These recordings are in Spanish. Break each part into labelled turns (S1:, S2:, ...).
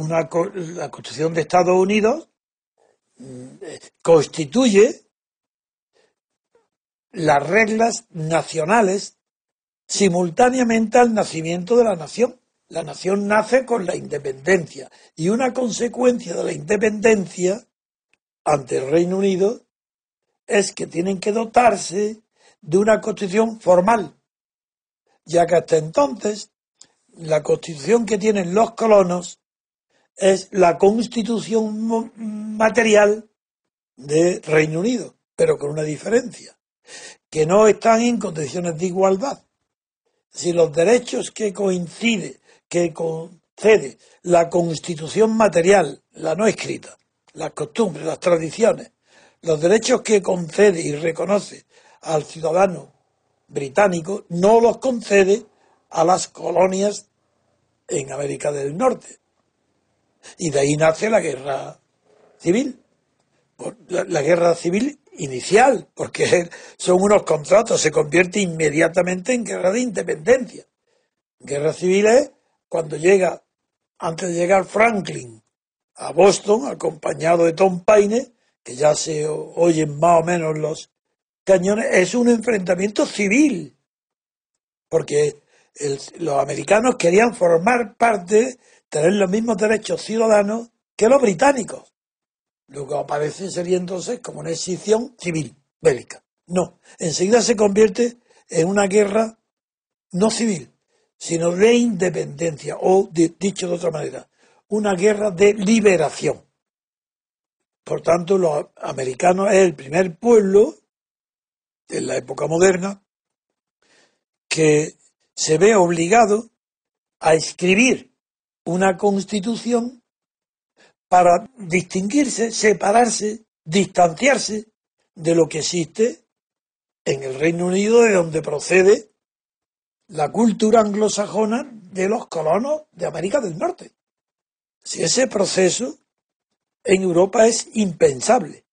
S1: Una, la Constitución de Estados Unidos mm, constituye las reglas nacionales simultáneamente al nacimiento de la nación. La nación nace con la independencia y una consecuencia de la independencia ante el Reino Unido es que tienen que dotarse de una constitución formal, ya que hasta entonces la constitución que tienen los colonos es la constitución material de Reino Unido, pero con una diferencia, que no están en condiciones de igualdad. Si los derechos que coincide, que concede la constitución material, la no escrita, las costumbres, las tradiciones, los derechos que concede y reconoce al ciudadano británico, no los concede a las colonias en América del Norte. Y de ahí nace la guerra civil. La, guerra civil inicial, porque son unos contratos, se convierte inmediatamente en guerra de independencia. Guerra civil es cuando llega, antes de llegar Franklin a Boston, acompañado de Tom Paine, que ya se oyen más o menos los cañones, es un enfrentamiento civil, porque los americanos querían formar parte tener los mismos derechos ciudadanos que los británicos. Luego aparece sería entonces como una excepción civil, bélica. No, enseguida se convierte en una guerra no civil, sino de independencia, o dicho de otra manera, una guerra de liberación. Por tanto, los americanos es el primer pueblo en la época moderna que se ve obligado a escribir una constitución para distinguirse, separarse, distanciarse de lo que existe en el Reino Unido, de donde procede la cultura anglosajona de los colonos de América del Norte. Si ese proceso en Europa es impensable.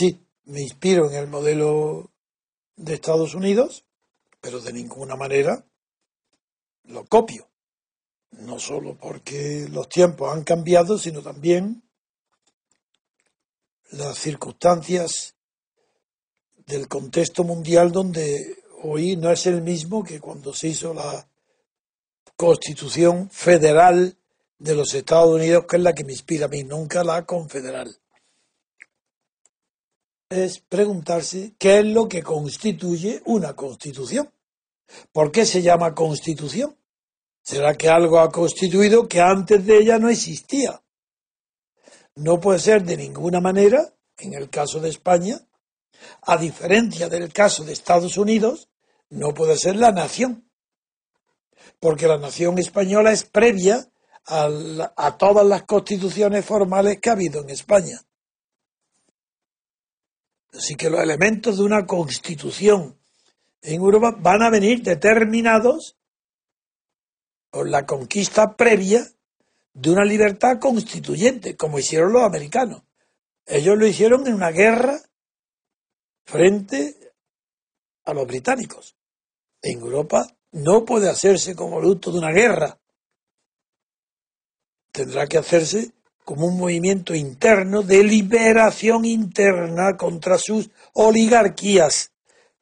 S1: Sí, me inspiro en el modelo de Estados Unidos, pero de ninguna manera lo copio. No solo porque los tiempos han cambiado, sino también las circunstancias del contexto mundial donde hoy no es el mismo que cuando se hizo la constitución federal de los Estados Unidos, que es la que me inspira a mí, nunca la confederal. Es preguntarse qué es lo que constituye una constitución. ¿Por qué se llama constitución? ¿Será que algo ha constituido que antes de ella no existía? No puede ser de ninguna manera, en el caso de España, a diferencia del caso de Estados Unidos, no puede ser la nación, porque la nación española es previa a, todas las constituciones formales que ha habido en España. Así que los elementos de una constitución en Europa van a venir determinados por la conquista previa de una libertad constituyente, como hicieron los americanos. Ellos lo hicieron en una guerra frente a los británicos. En Europa no puede hacerse como producto de una guerra. Tendrá que hacerse como un movimiento interno de liberación interna contra sus oligarquías,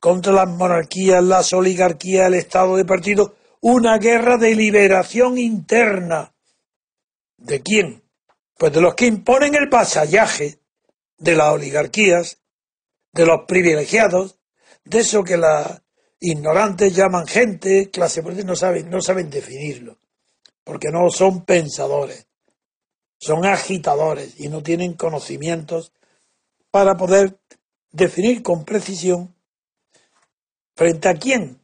S1: contra las monarquías, las oligarquías, el Estado de partido, una guerra de liberación interna. ¿De quién? Pues de los que imponen el vasallaje de las oligarquías, de los privilegiados, de eso que las ignorantes llaman gente, clase política, no saben, no saben definirlo, porque no son pensadores, son agitadores y no tienen conocimientos para poder definir con precisión frente a quién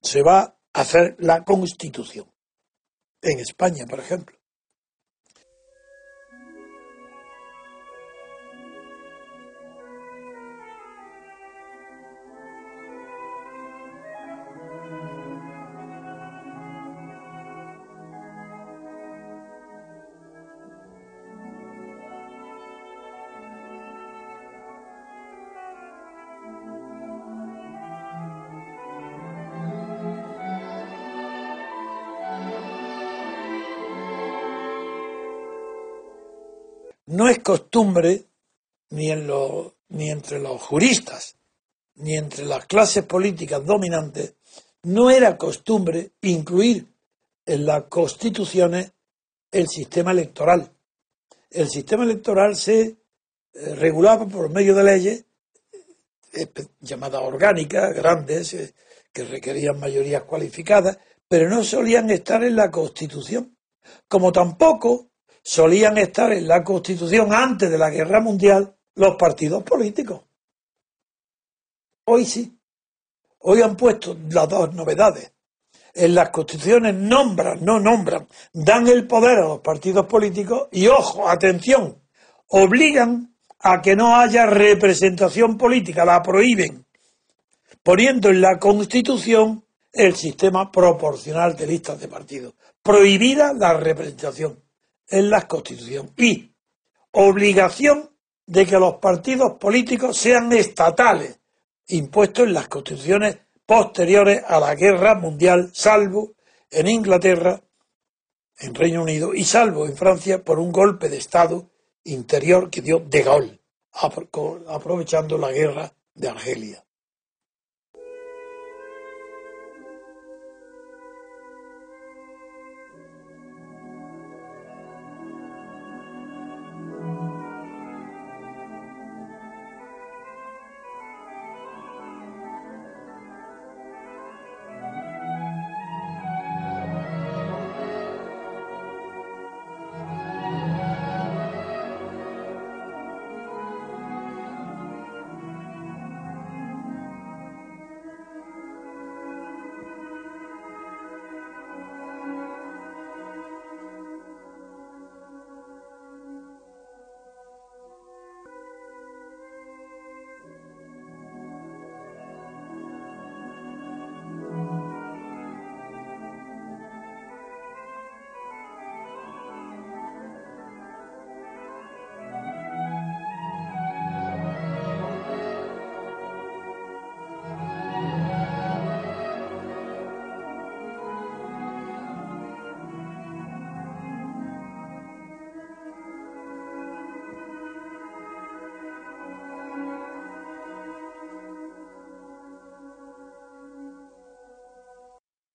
S1: se va a hacer la constitución. En España, por ejemplo. Es costumbre, ni, en ni entre los juristas, ni entre las clases políticas dominantes, no era costumbre incluir en las constituciones el sistema electoral. El sistema electoral se eh, regulaba por medio de leyes eh, llamadas orgánicas, grandes, eh, que requerían mayorías cualificadas, pero no solían estar en la Constitución, como tampoco solían estar en la Constitución antes de la Guerra Mundial los partidos políticos. Hoy sí. Hoy han puesto las dos novedades. En las constituciones nombran, no nombran, dan el poder a los partidos políticos y, ojo, atención, obligan a que no haya representación política, la prohíben, poniendo en la Constitución el sistema proporcional de listas de partidos. Prohibida la representación en la Constitución y obligación de que los partidos políticos sean estatales, impuestos en las constituciones posteriores a la guerra mundial, salvo en Inglaterra, en Reino Unido y salvo en Francia por un golpe de Estado interior que dio De Gaulle, aprovechando la guerra de Argelia.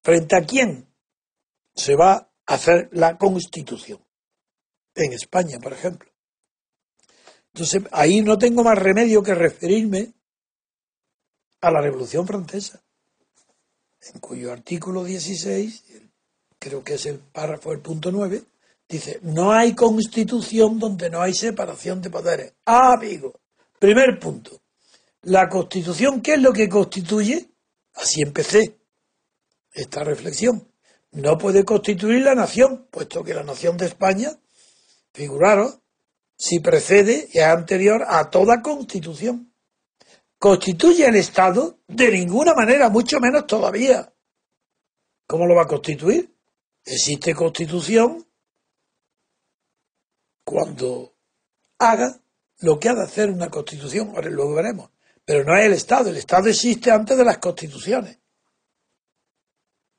S1: ¿Frente a quién se va a hacer la constitución? En España, por ejemplo. Entonces, ahí no tengo más remedio que referirme a la Revolución Francesa, en cuyo artículo 16, creo que es el párrafo del punto 9, dice, no hay constitución donde no hay separación de poderes. Ah, amigo, primer punto. La constitución, ¿qué es lo que constituye? Así empecé esta reflexión. No puede constituir la nación, puesto que la nación de España, figuraros, si precede y es anterior a toda constitución. ¿Constituye el Estado? De ninguna manera, mucho menos todavía. ¿Cómo lo va a constituir? Existe constitución cuando haga lo que ha de hacer una constitución, ahora luego veremos. Pero no es el Estado, el Estado existe antes de las constituciones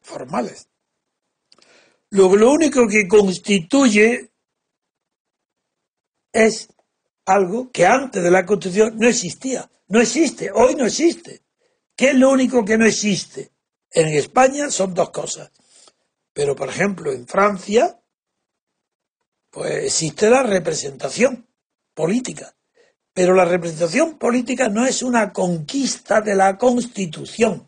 S1: formales. Luego, lo único que constituye es algo que antes de la Constitución no existía. No existe, hoy no existe. ¿Qué es lo único que no existe? En España son dos cosas. Pero, por ejemplo, en Francia, pues existe la representación política. Pero la representación política no es una conquista de la Constitución,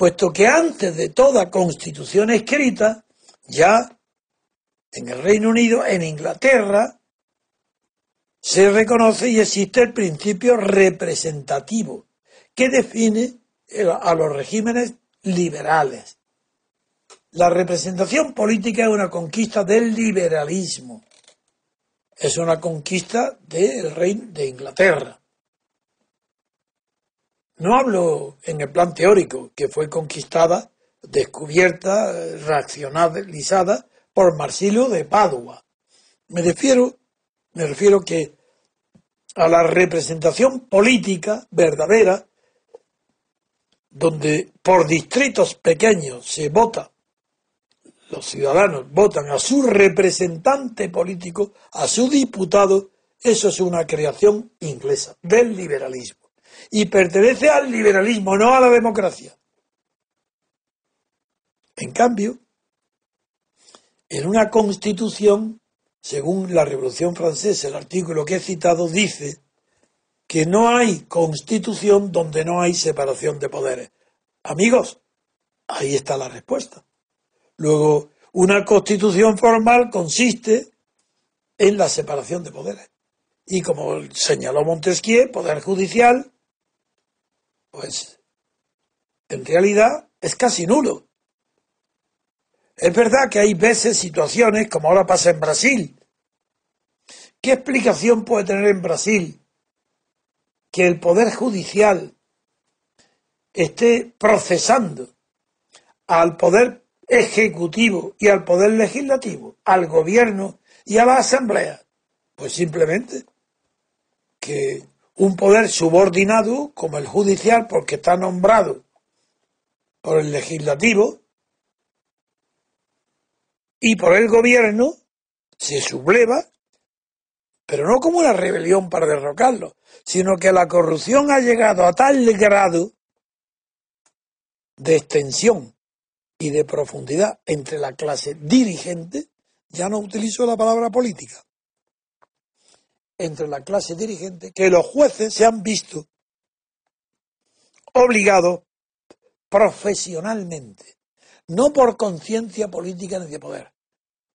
S1: puesto que antes de toda Constitución escrita, ya en el Reino Unido, en Inglaterra, se reconoce y existe el principio representativo, que define a los regímenes liberales. La representación política es una conquista del liberalismo. Es una conquista del reino de Inglaterra. No hablo en el plan teórico, que fue conquistada, descubierta, racionalizada por Marsilio de Padua. Me refiero me refiero que a la representación política verdadera, donde por distritos pequeños se vota, los ciudadanos votan a su representante político, a su diputado, eso es una creación inglesa, del liberalismo. Y pertenece al liberalismo, no a la democracia. En cambio, en una constitución según la Revolución Francesa, el artículo que he citado dice que no hay constitución donde no hay separación de poderes. Amigos, ahí está la respuesta. Luego, una constitución formal consiste en la separación de poderes. Y como señaló Montesquieu, poder judicial, pues en realidad es casi nulo. Es verdad que hay veces situaciones, como ahora pasa en Brasil. ¿Qué explicación puede tener en Brasil que el Poder Judicial esté procesando al Poder Ejecutivo y al Poder Legislativo, al Gobierno y a la Asamblea? Pues simplemente que un poder subordinado como el judicial, porque está nombrado por el legislativo, y por el gobierno se subleva, pero no como una rebelión para derrocarlo, sino que la corrupción ha llegado a tal grado de extensión y de profundidad entre la clase dirigente, ya no utilizo la palabra política, entre la clase dirigente, que los jueces se han visto obligados profesionalmente no por conciencia política ni de poder.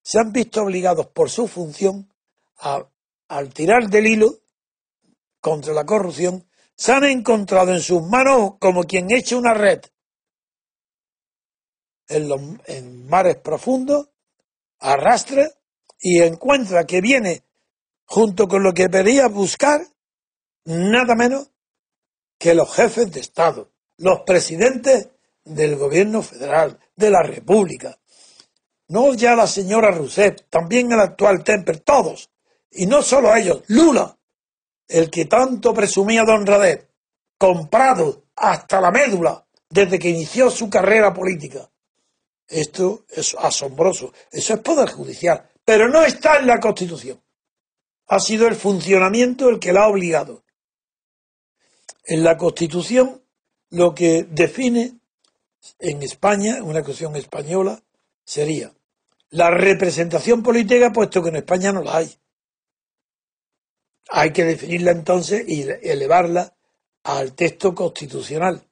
S1: Se han visto obligados por su función a, al tirar del hilo contra la corrupción, se han encontrado en sus manos como quien echa una red en, los, en mares profundos, arrastra y encuentra que viene junto con lo que pedía buscar nada menos que los jefes de Estado, los presidentes del gobierno federal, de la República. No ya la señora Rousseff, también el actual Temper, todos. Y no solo ellos, Lula, el que tanto presumía Don Radet, comprado hasta la médula desde que inició su carrera política. Esto es asombroso. Eso es poder judicial. Pero no está en la Constitución. Ha sido el funcionamiento el que la ha obligado. En la Constitución lo que define en España, una cuestión española, sería la representación política, puesto que en España no la hay. Hay que definirla entonces y elevarla al texto constitucional.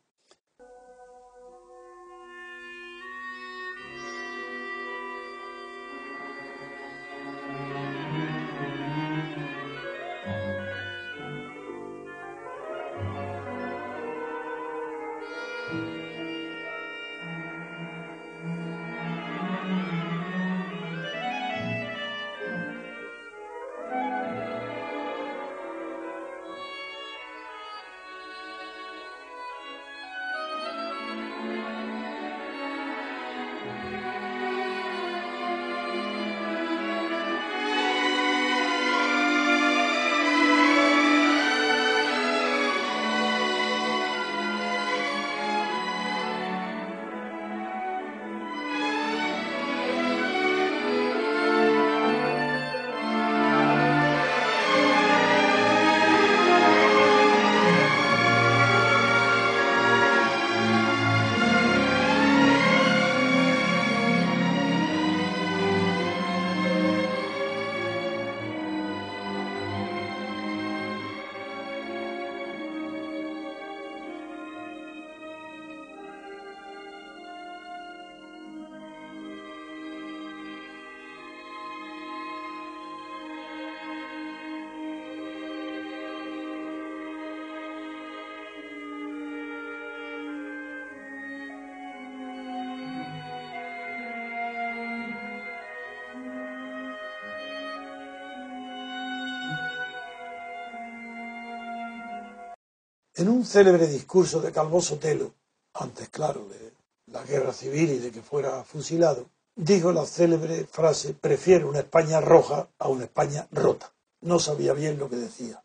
S1: En un célebre discurso de Calvo Sotelo, antes, claro, de la guerra civil y de que fuera fusilado, dijo la célebre frase, prefiero una España roja a una España rota. No sabía bien lo que decía.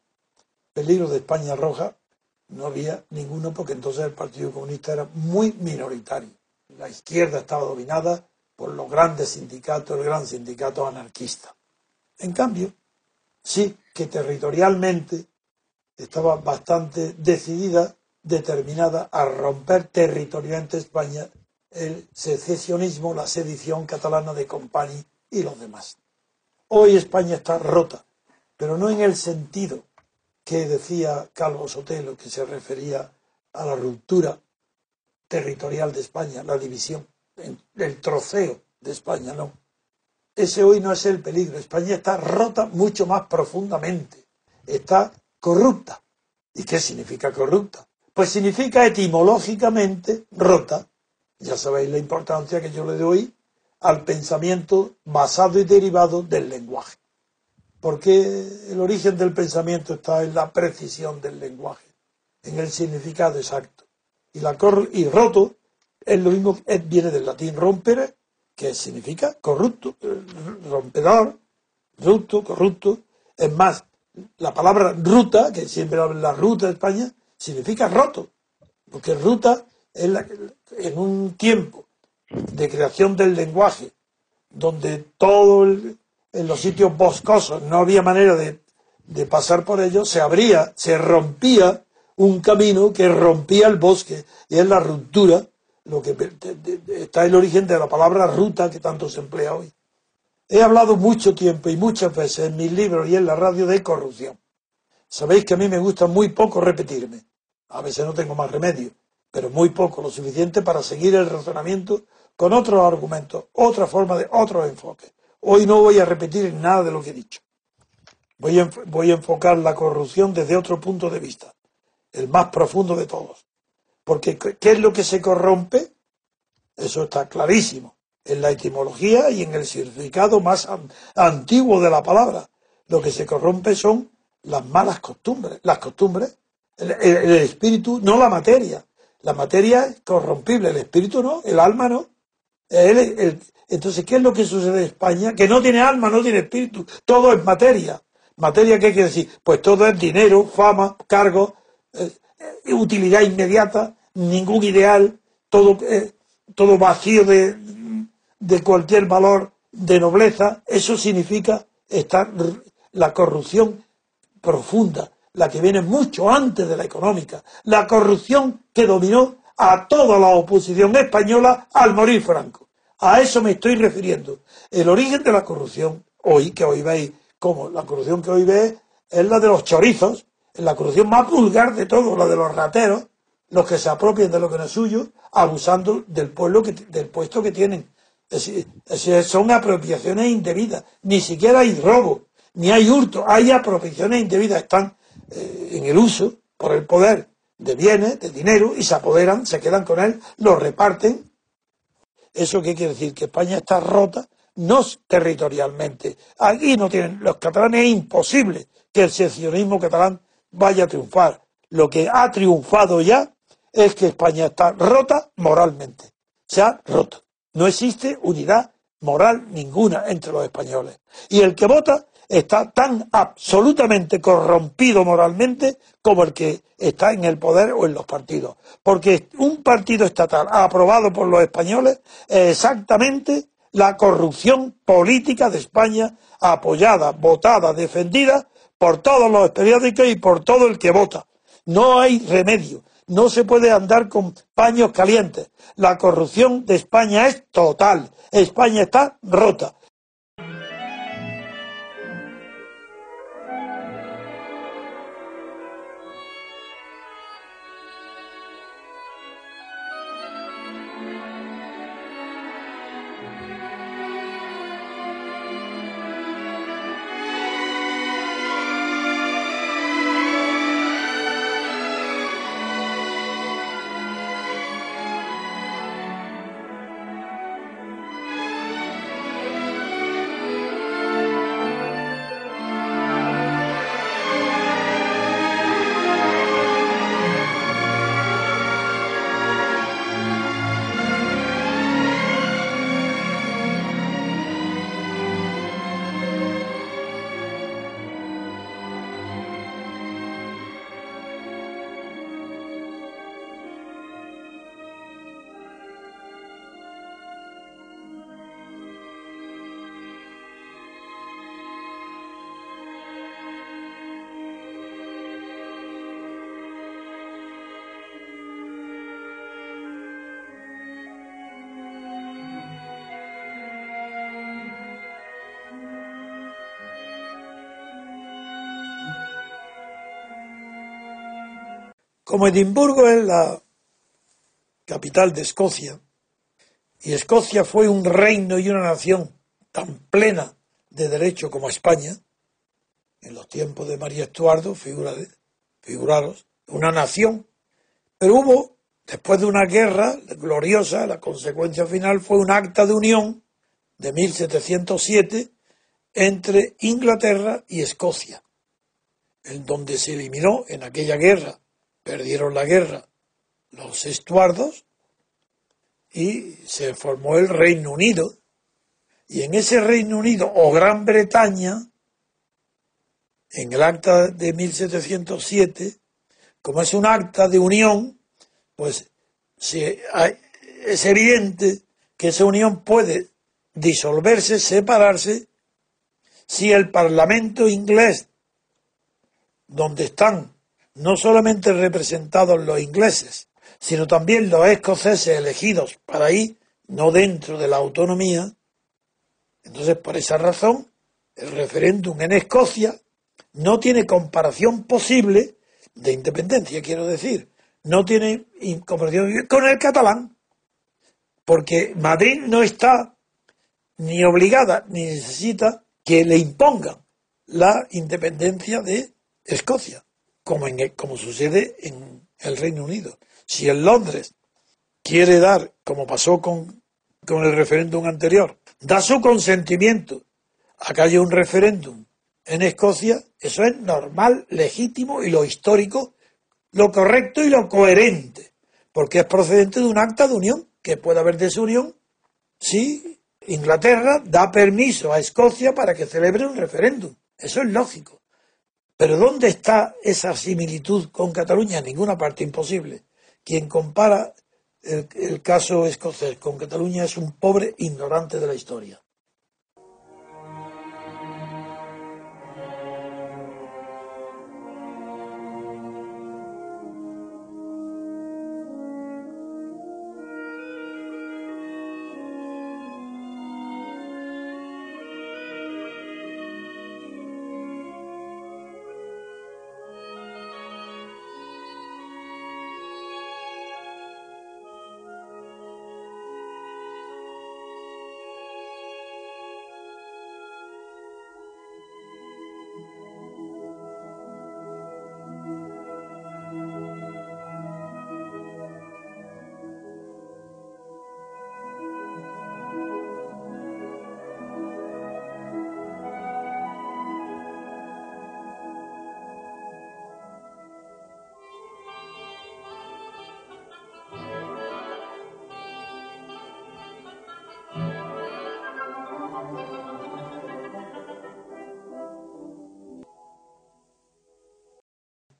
S1: Peligro de España roja no había ninguno porque entonces el Partido Comunista era muy minoritario. La izquierda estaba dominada por los grandes sindicatos, el gran sindicato anarquista. En cambio, sí que territorialmente estaba bastante decidida, determinada a romper territorialmente España el secesionismo, la sedición catalana de Company y los demás. Hoy España está rota, pero no en el sentido que decía Calvo Sotelo, que se refería a la ruptura territorial de España, la división, el troceo de España, no. Ese hoy no es el peligro. España está rota mucho más profundamente. Está corrupta. ¿Y qué significa corrupta? Pues significa etimológicamente rota. Ya sabéis la importancia que yo le doy al pensamiento basado y derivado del lenguaje. Porque el origen del pensamiento está en la precisión del lenguaje, en el significado exacto. Y, la y roto es lo mismo, viene del latín rompere, que significa corrupto, rompedor, rupto, corrupto. Es más, la palabra ruta, que siempre la ruta de España, significa roto, porque ruta es en un tiempo de creación del lenguaje, donde todo en los sitios boscosos no había manera de, de pasar por ellos, se abría, se rompía un camino que rompía el bosque, y es la ruptura, lo que está el origen de la palabra ruta que tanto se emplea hoy. He hablado mucho tiempo y muchas veces en mis libros y en la radio de corrupción. Sabéis que a mí me gusta muy poco repetirme. A veces no tengo más remedio, pero muy poco, lo suficiente para seguir el razonamiento con otros argumentos, otra forma de otros enfoques. Hoy no voy a repetir nada de lo que he dicho. Voy a, voy a enfocar la corrupción desde otro punto de vista, el más profundo de todos. Porque ¿qué es lo que se corrompe? Eso está clarísimo en la etimología y en el significado más antiguo de la palabra. Lo que se corrompe son las malas costumbres. Las costumbres, el, espíritu, no la materia. La materia es corrompible, el espíritu no, el alma no. entonces, ¿qué es lo que sucede en España? Que no tiene alma, no tiene espíritu, todo es materia. ¿Materia qué quiere decir? Pues todo es dinero, fama, cargo, eh, eh, utilidad inmediata, ningún ideal, todo, eh, todo vacío de, de cualquier valor de nobleza, eso significa estar la corrupción profunda, la que viene mucho antes de la económica, la corrupción que dominó a toda la oposición española al morir Franco. A eso me estoy refiriendo. El origen de la corrupción, hoy, que hoy veis, como la corrupción que hoy veis, es la de los chorizos, la corrupción más vulgar de todo, la de los rateros, los que se apropian de lo que no es suyo, abusando del pueblo que, del puesto que tienen. Son apropiaciones indebidas. Ni siquiera hay robo, ni hay hurto, hay apropiaciones indebidas. Están eh, en el uso por el poder de bienes, de dinero, y se apoderan, se quedan con él, lo reparten. ¿Eso qué quiere decir? Que España está rota, no territorialmente. Aquí no tienen, los catalanes es imposible que el secesionismo catalán vaya a triunfar. Lo que ha triunfado ya es que España está rota moralmente. Se ha roto. No existe unidad moral ninguna entre los españoles. Y el que vota está tan absolutamente corrompido moralmente como el que está en el poder o en los partidos. Porque un partido estatal aprobado por los españoles es exactamente la corrupción política de España apoyada, votada, defendida por todos los periódicos y por todo el que vota. No hay remedio. No se puede andar con paños calientes. La corrupción de España es total. España está rota. Como Edimburgo es la capital de Escocia, y Escocia fue un reino y una nación tan plena de derecho como España, en los tiempos de María Estuardo, figuraros, una nación, pero hubo, después de una guerra gloriosa, la consecuencia final fue un acta de unión de 1707 entre Inglaterra y Escocia, en donde se eliminó en aquella guerra perdieron la guerra los estuardos y se formó el Reino Unido. Y en ese Reino Unido o Gran Bretaña, en el acta de 1707, como es un acta de unión, pues es evidente que esa unión puede disolverse, separarse, si el Parlamento inglés, donde están no solamente representados los ingleses, sino también los escoceses elegidos para ahí, no dentro de la autonomía. Entonces, por esa razón, el referéndum en Escocia no tiene comparación posible de independencia, quiero decir. No tiene comparación con el catalán, porque Madrid no está ni obligada ni necesita que le impongan la independencia de Escocia como, en, como sucede en el Reino Unido. Si en Londres quiere dar, como pasó con, con el referéndum anterior, da su consentimiento a que haya un referéndum en Escocia, eso es normal, legítimo y lo histórico, lo correcto y lo coherente, porque es procedente de un acta de unión, que puede haber desunión si Inglaterra da permiso a Escocia para que celebre un referéndum. Eso es lógico. Pero ¿dónde está esa similitud con Cataluña? En ninguna parte imposible. Quien compara el, caso escocés con Cataluña es un pobre ignorante de la historia.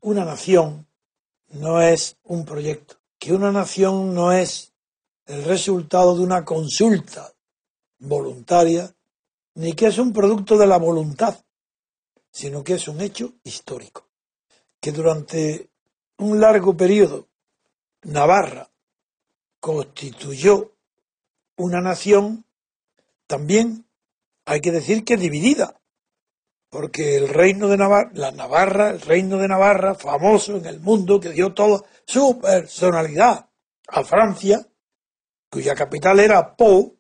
S1: Una nación no es un proyecto, que una nación no es el resultado de una consulta voluntaria, ni que es un producto de la voluntad, sino que es un hecho histórico, que durante un largo periodo Navarra constituyó una nación también hay que decir que dividida, porque el reino de Navarra, la Navarra, el reino de Navarra, famoso en el mundo, que dio toda su personalidad a Francia, cuya capital era Po,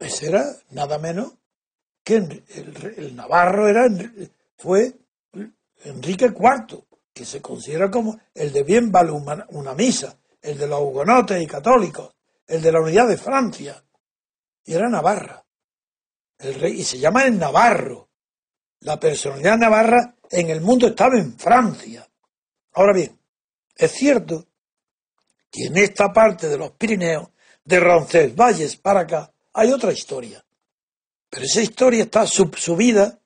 S1: ese era nada menos que el, Navarro era, fue Enrique IV, que se considera como el de bien vale una misa, el de los hugonotes y católicos, el de la unidad de Francia, y era Navarra. El rey, y se llama el Navarro. La personalidad navarra en el mundo estaba en Francia. Ahora bien, es cierto que en esta parte de los Pirineos, de Roncesvalles para acá, hay otra historia. Pero esa historia está subsubida,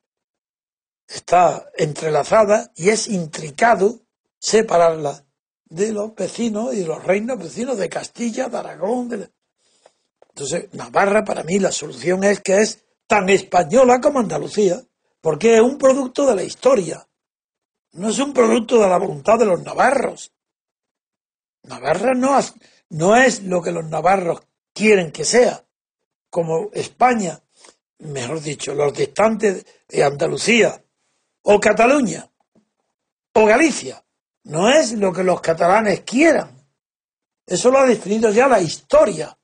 S1: está entrelazada y es intricado separarla de los vecinos y de los reinos vecinos de Castilla, de Aragón. Entonces, Navarra para mí la solución es que es tan española como Andalucía, porque es un producto de la historia, no es un producto de la voluntad de los navarros. Navarra no, no es lo que los navarros quieren que sea, como España, mejor dicho, los distantes de Andalucía, o Cataluña, o Galicia. No es lo que los catalanes quieran. Eso lo ha definido ya la historia.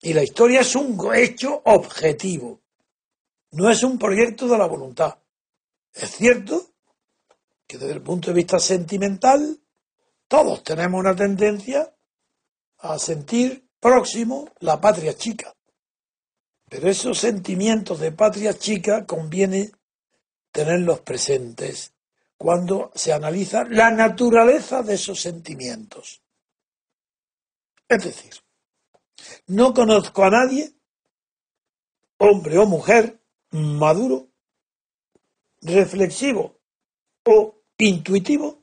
S1: Y la historia es un hecho objetivo, no es un proyecto de la voluntad. Es cierto que desde el punto de vista sentimental, todos tenemos una tendencia a sentir próximo la patria chica. Pero esos sentimientos de patria chica conviene tenerlos presentes cuando se analiza la naturaleza de esos sentimientos. Es decir, no conozco a nadie, hombre o mujer, maduro, reflexivo o intuitivo,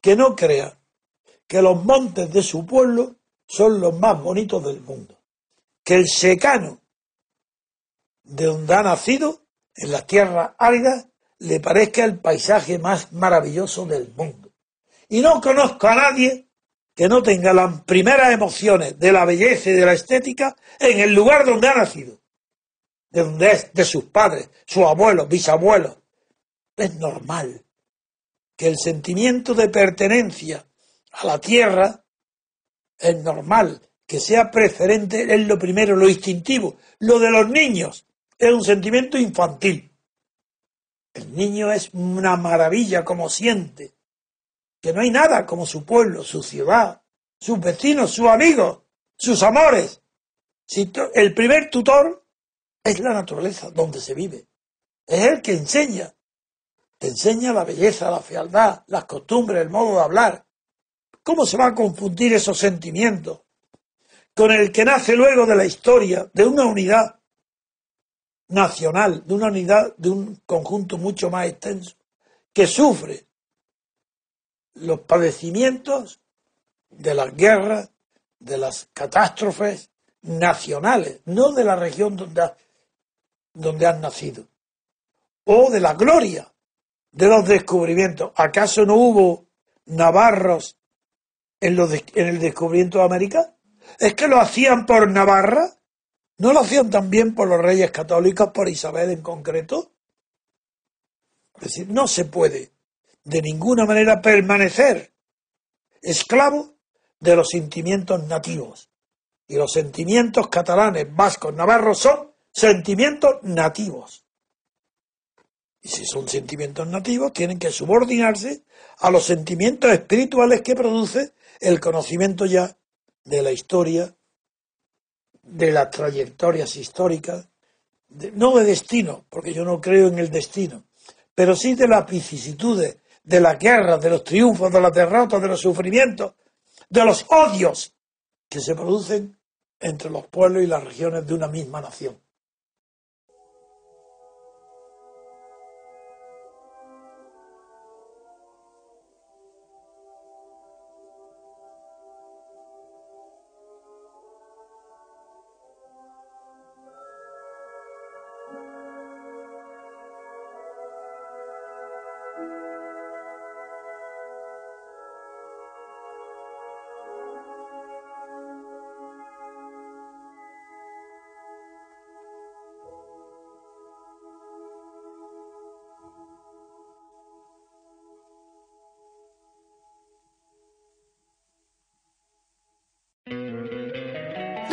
S1: que no crea que los montes de su pueblo son los más bonitos del mundo, que el secano de donde ha nacido, en la tierra árida, le parezca el paisaje más maravilloso del mundo. Y no conozco a nadie que no tenga las primeras emociones de la belleza y de la estética en el lugar donde ha nacido, de donde es, de sus padres, sus abuelos, bisabuelos. Es normal que el sentimiento de pertenencia a la tierra es normal, que sea preferente, es lo primero, lo instintivo. Lo de los niños es un sentimiento infantil. El niño es una maravilla como siente, que no hay nada como su pueblo, su ciudad, sus vecinos, sus amigos, sus amores. Si el primer tutor es la naturaleza donde se vive. Es el que enseña. Te enseña la belleza, la fealdad, las costumbres, el modo de hablar. ¿Cómo se va a confundir esos sentimientos con el que nace luego de la historia de una unidad nacional, de una unidad, de un conjunto mucho más extenso, que sufre los padecimientos de las guerras, de las catástrofes nacionales, no de la región donde, donde han nacido, o de la gloria de los descubrimientos. ¿Acaso no hubo navarros en, los en el descubrimiento de América? ¿Es que lo hacían por Navarra? ¿No lo hacían también por los reyes católicos, por Isabel en concreto? Es decir, no se puede de ninguna manera permanecer esclavo de los sentimientos nativos. Y los sentimientos catalanes, vascos, navarros son sentimientos nativos. Y si son sentimientos nativos, tienen que subordinarse a los sentimientos espirituales que produce el conocimiento ya de la historia, de las trayectorias históricas, no de destino, porque yo no creo en el destino, pero sí de las vicisitudes de las guerras, de los triunfos, de las derrotas, de los sufrimientos, de los odios que se producen entre los pueblos y las regiones de una misma nación.